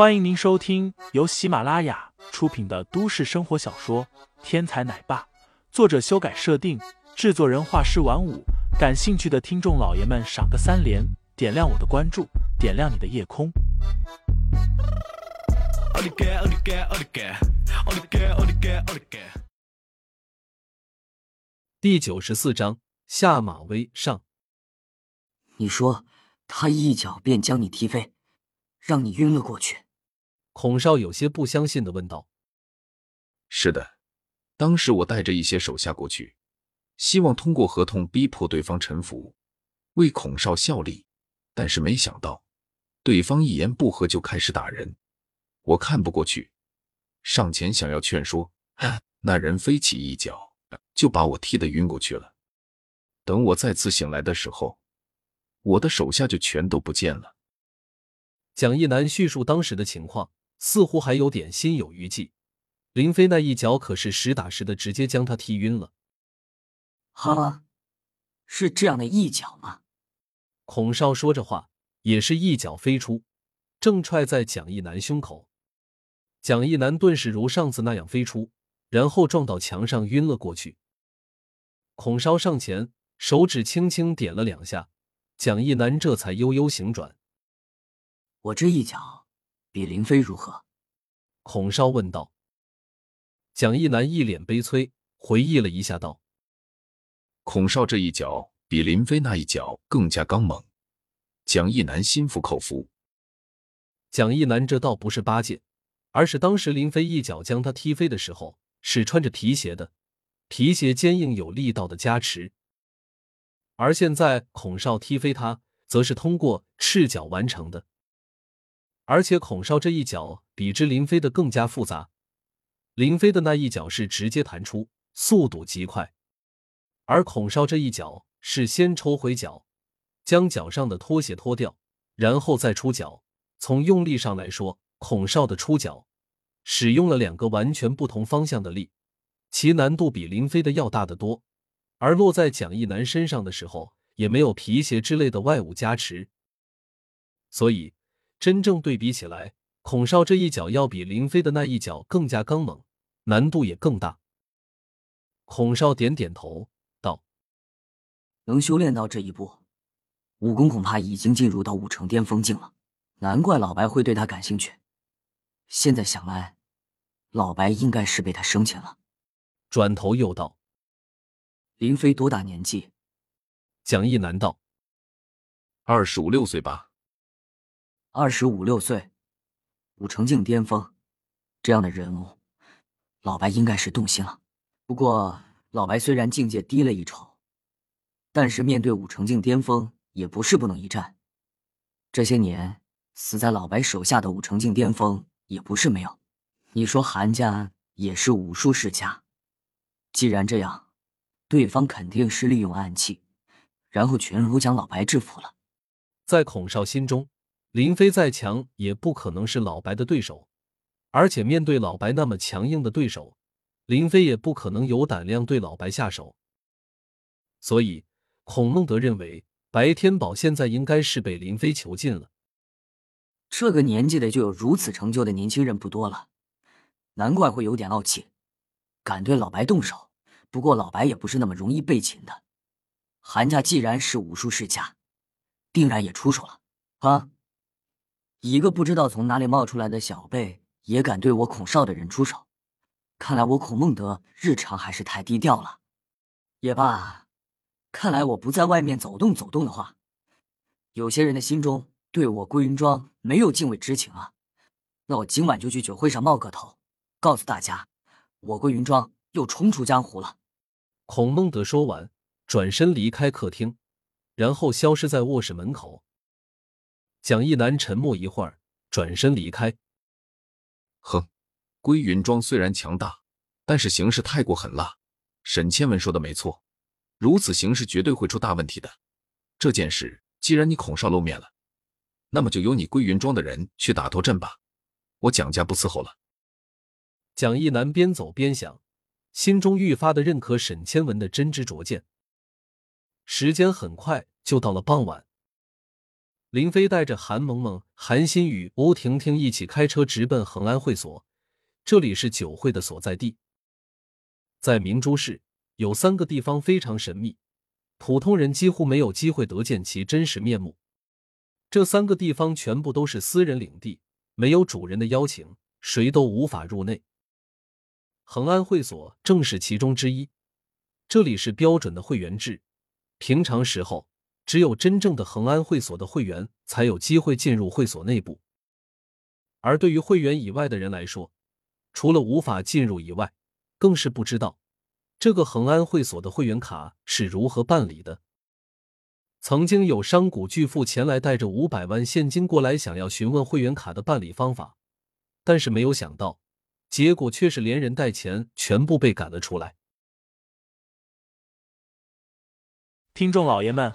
欢迎您收听由喜马拉雅出品的都市生活小说《天才奶爸》，作者修改设定，制作人画师晚舞。感兴趣的听众老爷们，赏个三连，点亮我的关注，点亮你的夜空。第九十四章下马威上。你说他一脚便将你踢飞，让你晕了过去。孔少有些不相信的问道：“是的，当时我带着一些手下过去，希望通过合同逼迫对方臣服，为孔少效力。但是没想到，对方一言不合就开始打人，我看不过去，上前想要劝说，那人飞起一脚就把我踢得晕过去了。等我再次醒来的时候，我的手下就全都不见了。”蒋一南叙述当时的情况。似乎还有点心有余悸，林飞那一脚可是实打实的，直接将他踢晕了。哈，是这样的一脚吗？孔少说着话，也是一脚飞出，正踹在蒋一南胸口。蒋一南顿时如上次那样飞出，然后撞到墙上晕了过去。孔少上前，手指轻轻点了两下，蒋一南这才悠悠醒转。我这一脚。比林飞如何？孔少问道。蒋一南一脸悲催，回忆了一下，道：“孔少这一脚比林飞那一脚更加刚猛。”蒋一南心服口服。蒋一南这倒不是八戒，而是当时林飞一脚将他踢飞的时候是穿着皮鞋的，皮鞋坚硬有力道的加持，而现在孔少踢飞他，则是通过赤脚完成的。而且孔少这一脚比之林飞的更加复杂，林飞的那一脚是直接弹出，速度极快，而孔少这一脚是先抽回脚，将脚上的拖鞋脱掉，然后再出脚。从用力上来说，孔少的出脚使用了两个完全不同方向的力，其难度比林飞的要大得多。而落在蒋一南身上的时候，也没有皮鞋之类的外物加持，所以。真正对比起来，孔少这一脚要比林飞的那一脚更加刚猛，难度也更大。孔少点点头道：“能修炼到这一步，武功恐怕已经进入到五成巅峰境了。难怪老白会对他感兴趣。现在想来，老白应该是被他生擒了。”转头又道：“林飞多大年纪？”蒋一南道：“二十五六岁吧。”二十五六岁，武成境巅峰，这样的人物，老白应该是动心了。不过，老白虽然境界低了一筹，但是面对武成境巅峰也不是不能一战。这些年死在老白手下的武成境巅峰也不是没有。你说韩家也是武术世家，既然这样，对方肯定是利用暗器，然后全如将老白制服了。在孔少心中。林飞再强也不可能是老白的对手，而且面对老白那么强硬的对手，林飞也不可能有胆量对老白下手。所以，孔孟德认为白天宝现在应该是被林飞囚禁了。这个年纪的就有如此成就的年轻人不多了，难怪会有点傲气，敢对老白动手。不过老白也不是那么容易被擒的，韩家既然是武术世家，定然也出手了啊！一个不知道从哪里冒出来的小辈也敢对我孔少的人出手，看来我孔孟德日常还是太低调了。也罢，看来我不在外面走动走动的话，有些人的心中对我归云庄没有敬畏之情啊。那我今晚就去酒会上冒个头，告诉大家，我归云庄又冲出江湖了。孔孟德说完，转身离开客厅，然后消失在卧室门口。蒋一南沉默一会儿，转身离开。哼，归云庄虽然强大，但是行事太过狠辣。沈千文说的没错，如此行事绝对会出大问题的。这件事既然你孔少露面了，那么就由你归云庄的人去打头阵吧。我蒋家不伺候了。蒋一南边走边想，心中愈发的认可沈千文的真知灼见。时间很快就到了傍晚。林飞带着韩萌萌、韩新宇、欧婷婷一起开车直奔恒安会所，这里是酒会的所在地。在明珠市，有三个地方非常神秘，普通人几乎没有机会得见其真实面目。这三个地方全部都是私人领地，没有主人的邀请，谁都无法入内。恒安会所正是其中之一。这里是标准的会员制，平常时候只有真正的恒安会所的会员才有机会进入会所内部。而对于会员以外的人来说，除了无法进入以外，更是不知道这个恒安会所的会员卡是如何办理的。曾经有商贾巨富前来带着五百万现金过来，想要询问会员卡的办理方法，但是没有想到，结果却是连人带钱全部被赶了出来。听众老爷们，